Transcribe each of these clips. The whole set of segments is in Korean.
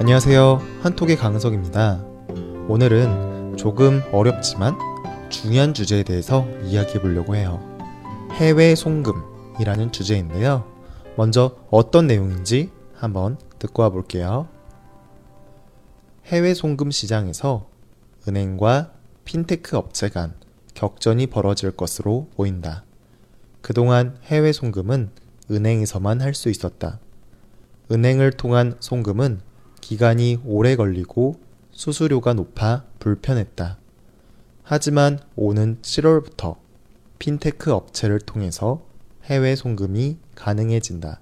안녕하세요. 한톡의 강석입니다. 오늘은 조금 어렵지만 중요한 주제에 대해서 이야기해 보려고 해요. 해외 송금이라는 주제인데요. 먼저 어떤 내용인지 한번 듣고 와 볼게요. 해외 송금 시장에서 은행과 핀테크 업체 간 격전이 벌어질 것으로 보인다. 그동안 해외 송금은 은행에서만 할 수 있었다. 은행을 통한 송금은 기간이 오래 걸리고 수수료가 높아 불편했다. 하지만 오는 7월부터 핀테크 업체를 통해서 해외 송금이 가능해진다.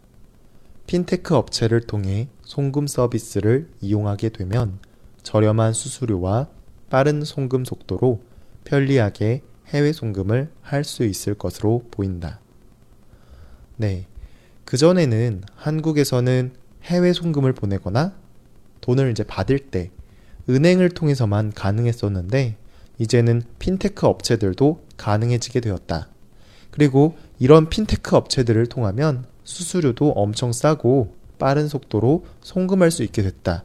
핀테크 업체를 통해 송금 서비스를 이용하게 되면 저렴한 수수료와 빠른 송금 속도로 편리하게 해외 송금을 할 수 있을 것으로 보인다. 네. 그전에는 한국에서는 해외 송금을 보내거나 돈을 이제 받을 때 은행을 통해서만 가능했었는데 이제는 핀테크 업체들도 가능해지게 되었다. 그리고 이런 핀테크 업체들을 통하면 수수료도 엄청 싸고 빠른 속도로 송금할 수 있게 됐다.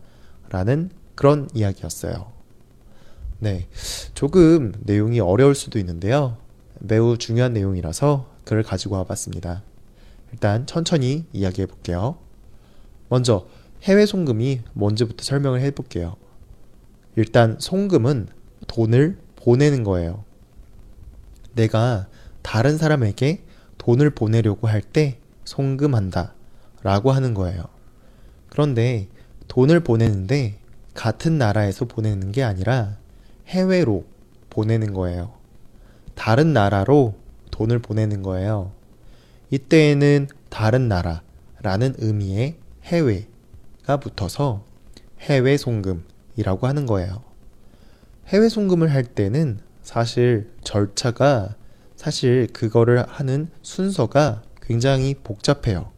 라는 그런 이야기였어요. 네. 조금 내용이 어려울 수도 있는데요. 매우 중요한 내용이라서 그를 가지고 와봤습니다. 일단 천천히 이야기해 볼게요. 먼저 해외 송금이 뭔지부터 설명을 해 볼게요. 일단 송금은 돈을 보내는 거예요. 내가 다른 사람에게 돈을 보내려고 할 때 송금한다 라고 하는 거예요. 그런데 돈을 보내는데 같은 나라에서 보내는 게 아니라 해외로 보내는 거예요. 다른 나라로 돈을 보내는 거예요. 이때에는 다른 나라라는 의미의 해외 가 붙어서 해외 송금이라고 하는 거예요. 해외 송금을 할 때는 사실 절차가 사실 그거를 하는 순서가 굉장히 복잡해요.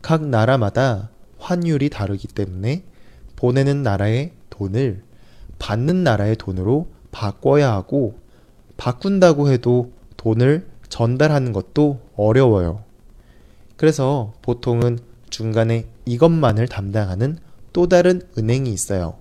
각 나라마다 환율이 다르기 때문에 보내는 나라의 돈을 받는 나라의 돈으로 바꿔야 하고 바꾼다고 해도 돈을 전달하는 것도 어려워요. 그래서 보통은 중간에 이것만을 담당하는 또 다른 은행이 있어요.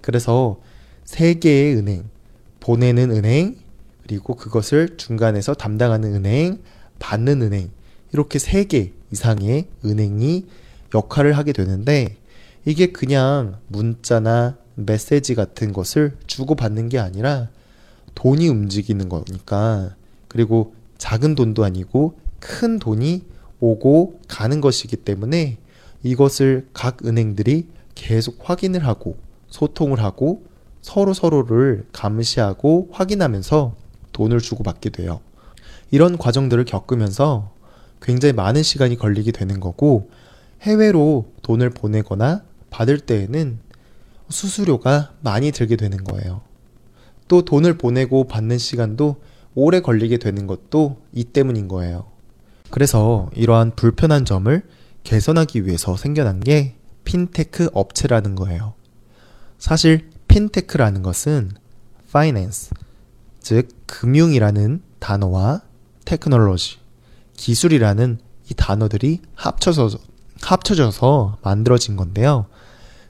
그래서 세 개의 은행, 보내는 은행, 그리고 그것을 중간에서 담당하는 은행, 받는 은행, 이렇게 세 개 이상의 은행이 역할을 하게 되는데 이게 그냥 문자나 메시지 같은 것을 주고받는 게 아니라 돈이 움직이는 거니까 그리고 작은 돈도 아니고 큰 돈이 오고 가는 것이기 때문에 이것을 각 은행들이 계속 확인을 하고 소통을 하고 서로 서로를 감시하고 확인하면서 돈을 주고받게 돼요. 이런 과정들을 겪으면서 굉장히 많은 시간이 걸리게 되는 거고 해외로 돈을 보내거나 받을 때에는 수수료가 많이 들게 되는 거예요. 또 돈을 보내고 받는 시간도 오래 걸리게 되는 것도 이 때문인 거예요. 그래서 이러한 불편한 점을 개선하기 위해서 생겨난 게 핀테크 업체라는 거예요. 사실 핀테크라는 것은 finance, 즉 금융이라는 단어와 테크놀로지, 기술이라는 이 단어들이 합쳐서 합쳐져서 만들어진 건데요.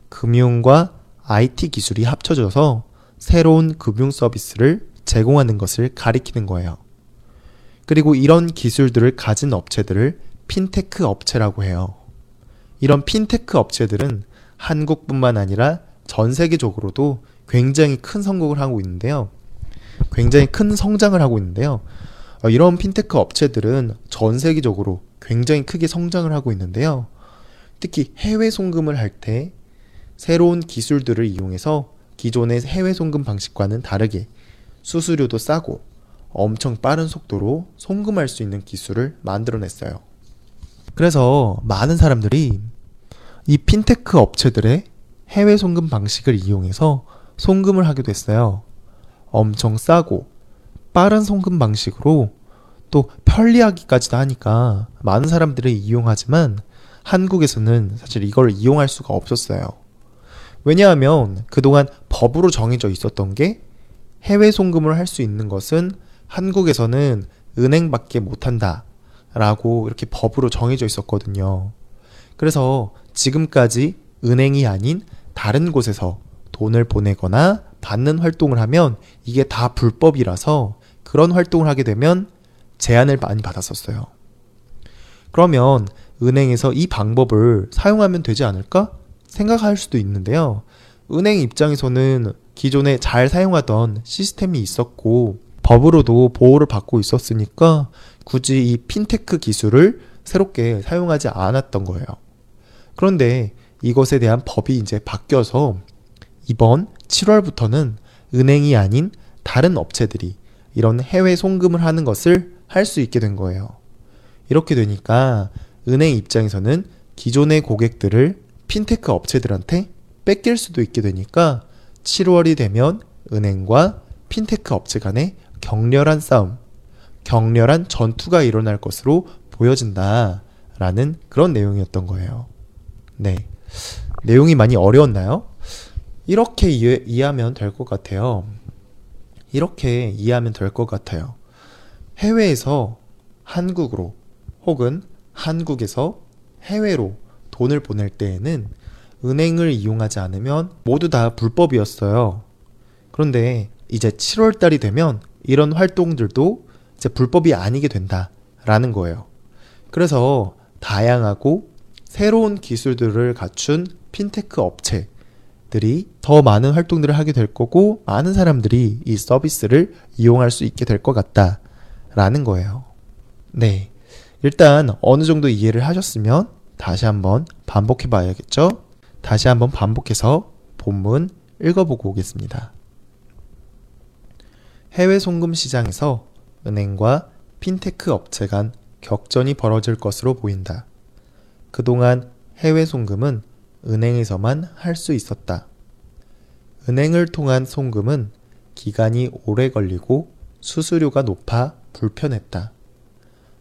금융과 IT 기술이 합쳐져서 새로운 금융 서비스를 제공하는 것을 가리키는 거예요. 그리고 이런 기술들을 가진 업체들을 핀테크 업체라고 해요. 이런 핀테크 업체들은 한국뿐만 아니라 전 세계적으로도 굉장히 큰 성공을 하고 있는데요. 굉장히 큰 성장을 하고 있는데요. 어, 이런 핀테크 업체들은 전 세계적으로 굉장히 크게 성장을 하고 있는데요. 특히 해외 송금을 할 때 새로운 기술들을 이용해서 기존의 해외 송금 방식과는 다르게 수수료도 싸고 엄청 빠른 속도로 송금할 수 있는 기술을 만들어냈어요. 그래서 많은 사람들이 이 핀테크 업체들의 해외 송금 방식을 이용해서 송금을 하게 됐어요. 엄청 싸고 빠른 송금 방식으로 또 편리하기까지도 하니까 많은 사람들이 이용하지만 한국에서는 사실 이걸 이용할 수가 없었어요. 왜냐하면 그동안 법으로 정해져 있었던 게 해외 송금을 할 수 있는 것은 한국에서는 은행밖에 못한다. 라고 이렇게 법으로 정해져 있었거든요. 그래서 지금까지 은행이 아닌 다른 곳에서 돈을 보내거나 받는 활동을 하면 이게 다 불법이라서 그런 활동을 하게 되면 제한을 많이 받았었어요. 그러면 은행에서 이 방법을 사용하면 되지 않을까? 생각할 수도 있는데요. 은행 입장에서는 기존에 잘 사용하던 시스템이 있었고 법으로도 보호를 받고 있었으니까 굳이 이 핀테크 기술을 새롭게 사용하지 않았던 거예요. 그런데 이것에 대한 법이 이제 바뀌어서 이번 7월부터는 은행이 아닌 다른 업체들이 이런 해외 송금을 하는 것을 할 수 있게 된 거예요. 이렇게 되니까 은행 입장에서는 기존의 고객들을 핀테크 업체들한테 뺏길 수도 있게 되니까 7월이 되면 은행과 핀테크 업체 간의 격렬한 싸움, 격렬한 전투가 일어날 것으로 보여진다 라는 그런 내용이었던 거예요. 네. 내용이 많이 어려웠나요? 이렇게 이해, 이해 하면 될 것 같아요. 이렇게 이해하면 될 것 같아요. 해외에서 한국으로 혹은 한국에서 해외로 돈을 보낼 때에는 은행을 이용하지 않으면 모두 다 불법이었어요. 그런데 이제 7월 달이 되면 이런 활동들도 이제 불법이 아니게 된다라는 거예요. 그래서 다양하고 새로운 기술들을 갖춘 핀테크 업체들이 더 많은 활동들을 하게 될 거고 많은 사람들이 이 서비스를 이용할 수 있게 될 것 같다라는 거예요. 네. 일단 어느 정도 이해를 하셨으면 다시 한번 반복해 봐야겠죠? 다시 한번 반복해서 본문 읽어보고 오겠습니다. 해외 송금 시장에서 은행과 핀테크 업체 간 격전이 벌어질 것으로 보인다. 그동안 해외 송금은 은행에서만 할 수 있었다. 은행을 통한 송금은 기간이 오래 걸리고 수수료가 높아 불편했다.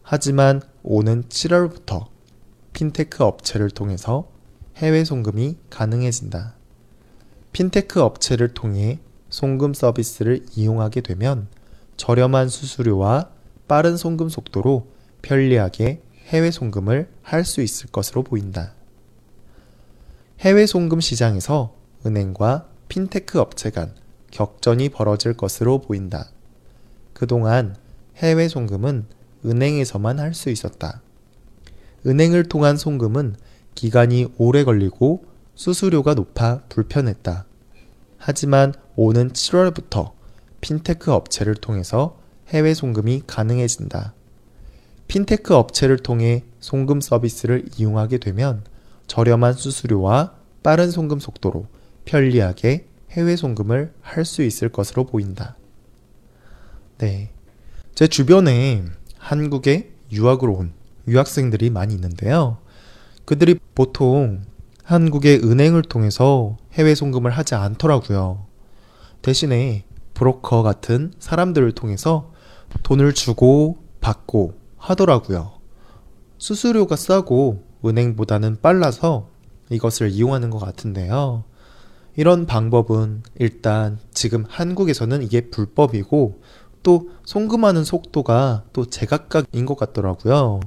하지만 오는 7월부터 핀테크 업체를 통해서 해외 송금이 가능해진다. 핀테크 업체를 통해 송금 서비스를 이용하게 되면 저렴한 수수료와 빠른 송금 속도로 편리하게 해외 송금을 할 수 있을 것으로 보인다. 해외 송금 시장에서 은행과 핀테크 업체 간 격전이 벌어질 것으로 보인다. 그동안 해외 송금은 은행에서만 할 수 있었다. 은행을 통한 송금은 기간이 오래 걸리고 수수료가 높아 불편했다. 하지만 오는 7월부터 핀테크 업체를 통해서 해외 송금이 가능해진다. 핀테크 업체를 통해 송금 서비스를 이용하게 되면 저렴한 수수료와 빠른 송금 속도로 편리하게 해외 송금을 할 수 있을 것으로 보인다. 네. 제 주변에 한국에 유학으로 온 유학생들이 많이 있는데요. 그들이 보통 한국의 은행을 통해서 해외 송금을 하지 않더라고요. 대신에 브로커 같은 사람들을 통해서 돈을 주고 받고 하더라고요. 수수료가 싸고 은행보다는 빨라서 이것을 이용하는 것 같은데요. 이런 방법은 일단 지금 한국에서는 이게 불법이고 또 송금하는 속도가 또 제각각인 것 같더라고요.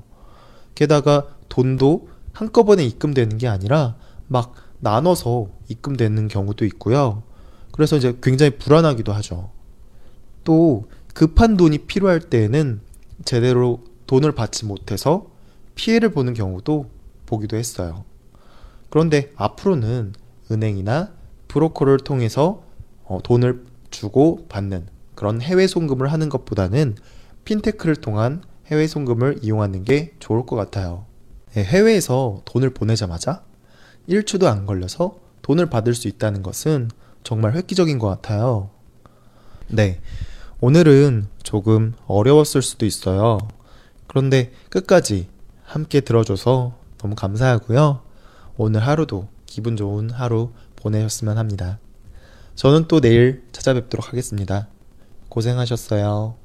게다가 돈도 한꺼번에 입금되는 게 아니라 막 나눠서 입금되는 경우도 있고요. 그래서 이제 굉장히 불안하기도 하죠. 또 급한 돈이 필요할 때에는 제대로 돈을 받지 못해서 피해를 보는 경우도 보기도 했어요. 그런데 앞으로는 은행이나 브로커를 통해서 어, 돈을 주고 받는 그런 해외 송금을 하는 것보다는 핀테크를 통한 해외 송금을 이용하는 게 좋을 것 같아요. 네, 해외에서 돈을 보내자마자 1초도 안 걸려서 돈을 받을 수 있다는 것은 정말 획기적인 것 같아요. 네. 오늘은 조금 어려웠을 수도 있어요. 그런데 끝까지 함께 들어줘서 너무 감사하고요. 오늘 하루도 기분 좋은 하루 보내셨으면 합니다. 저는 또 내일 찾아뵙도록 하겠습니다. 고생하셨어요.